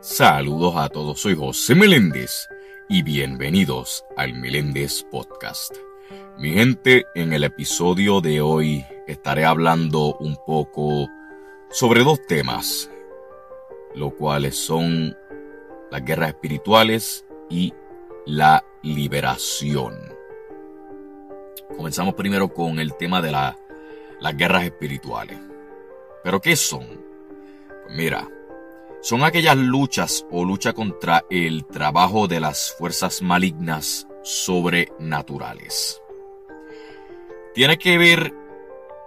Saludos a todos, soy José Meléndez y bienvenidos al Meléndez Podcast. Mi gente, en el episodio de hoy estaré hablando un poco sobre dos temas, los cuales son las guerras espirituales y la liberación. Comenzamos primero con el tema de las guerras espirituales. ¿Pero qué son? Pues mira, son aquellas luchas o lucha contra el trabajo de las fuerzas malignas sobrenaturales. Tiene que ver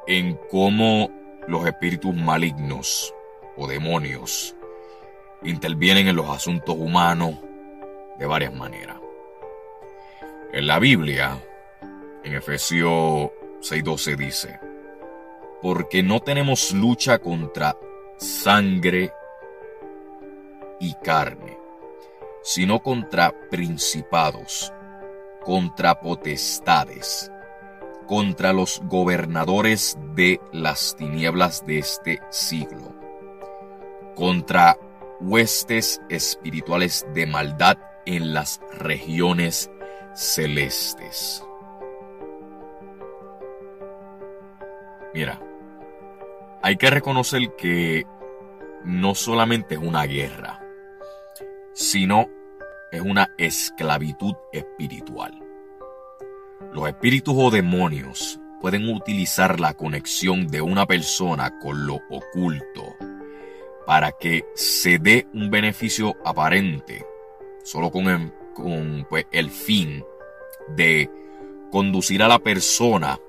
en cómo los espíritus malignos o demonios intervienen en los asuntos humanos de varias maneras. En la Biblia, en Efesios 6:12 dice, porque no tenemos lucha contra sangre y carne, sino contra principados, contra potestades, contra los gobernadores de las tinieblas de este siglo, contra huestes espirituales de maldad en las regiones celestes. Mira, hay que reconocer que no solamente es una guerra, sino es una esclavitud espiritual. Los espíritus o demonios pueden utilizar la conexión de una persona con lo oculto para que se dé un beneficio aparente, solo con el, pues, el fin de conducir a la persona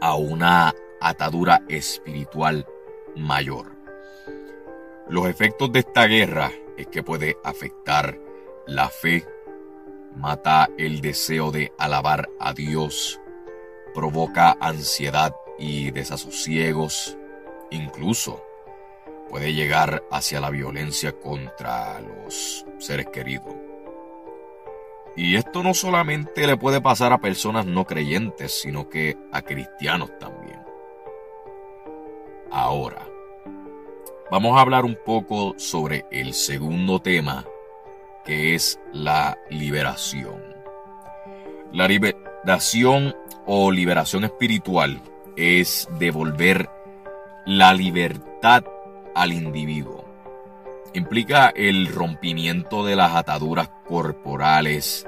a una atadura espiritual mayor. Los efectos de esta guerra es que puede afectar la fe, mata el deseo de alabar a Dios, provoca ansiedad y desasosiegos, incluso puede llegar hacia la violencia contra los seres queridos. Y esto no solamente le puede pasar a personas no creyentes, sino que a cristianos también. Ahora, vamos a hablar un poco sobre el segundo tema, que es la liberación. La liberación o liberación espiritual es devolver la libertad al individuo. Implica el rompimiento de las ataduras corporales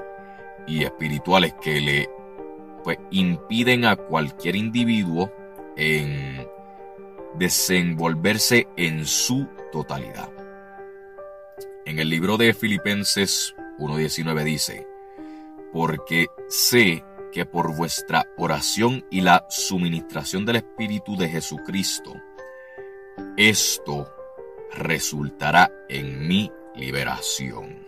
y espirituales que le pues, impiden a cualquier individuo en desenvolverse en su totalidad. En el libro de Filipenses 1.19 dice, porque sé que por vuestra oración y la suministración del Espíritu de Jesucristo, esto resultará en mi liberación.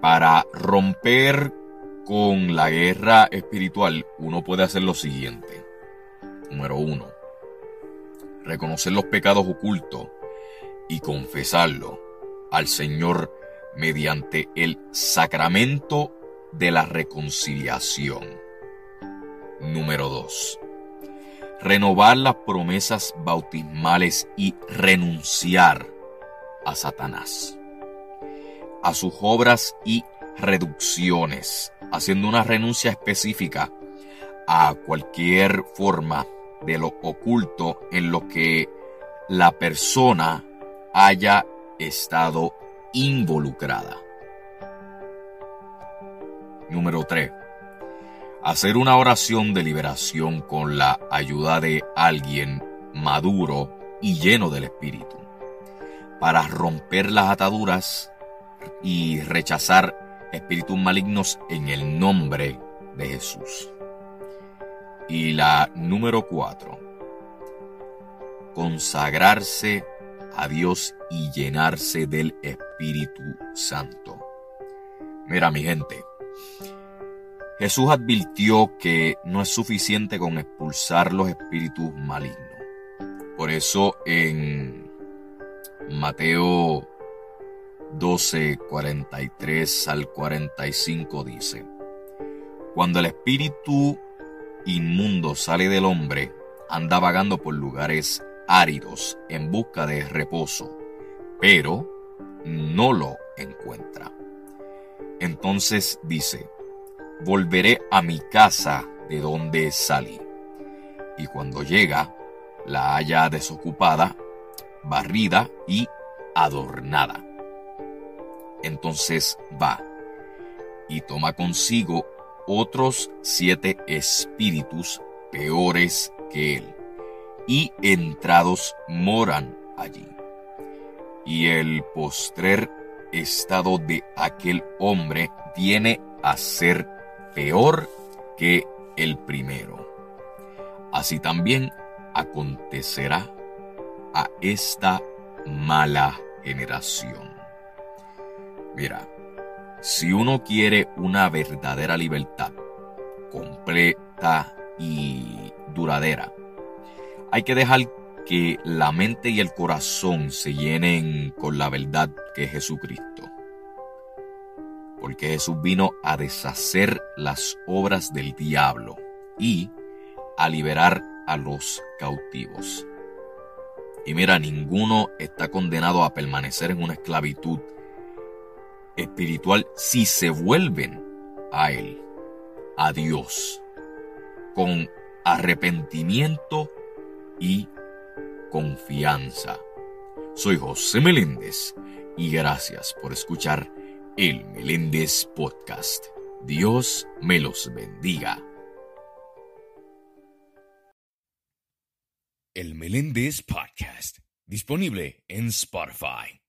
Para romper con la guerra espiritual, uno puede hacer lo siguiente. Número uno, reconocer los pecados ocultos y confesarlo al Señor mediante el sacramento de la reconciliación. Número 2. Renovar las promesas bautismales y renunciar a Satanás, a sus obras y reducciones, haciendo una renuncia específica a cualquier forma de lo oculto en lo que la persona haya estado involucrada. Número 3. Hacer una oración de liberación con la ayuda de alguien maduro y lleno del Espíritu, para romper las ataduras y rechazar espíritus malignos en el nombre de Jesús. Y la número cuatro, consagrarse a Dios y llenarse del Espíritu Santo. Mira mi gente, Jesús advirtió que no es suficiente con expulsar los espíritus malignos. Por eso en Mateo 12, 43 al 45 dice, Cuando el espíritu inmundo sale del hombre, anda vagando por lugares áridos en busca de reposo, pero no lo encuentra. Entonces dice, volveré a mi casa de donde salí. Y cuando llega, la halla desocupada, barrida y adornada. Entonces va y toma consigo otros siete espíritus peores que él, y entrados moran allí. Y el postrer estado de aquel hombre viene a ser peor que el primero. Así también acontecerá a esta mala generación. Mira, si uno quiere una verdadera libertad, completa y duradera, hay que dejar que la mente y el corazón se llenen con la verdad que es Jesucristo. Porque Jesús vino a deshacer las obras del diablo y a liberar a los cautivos. Y mira, ninguno está condenado a permanecer en una esclavitud espiritual si se vuelven a Él, a Dios, con arrepentimiento y confianza. Soy José Meléndez y gracias por escuchar el Meléndez Podcast. Dios me los bendiga. El Meléndez Podcast, disponible en Spotify.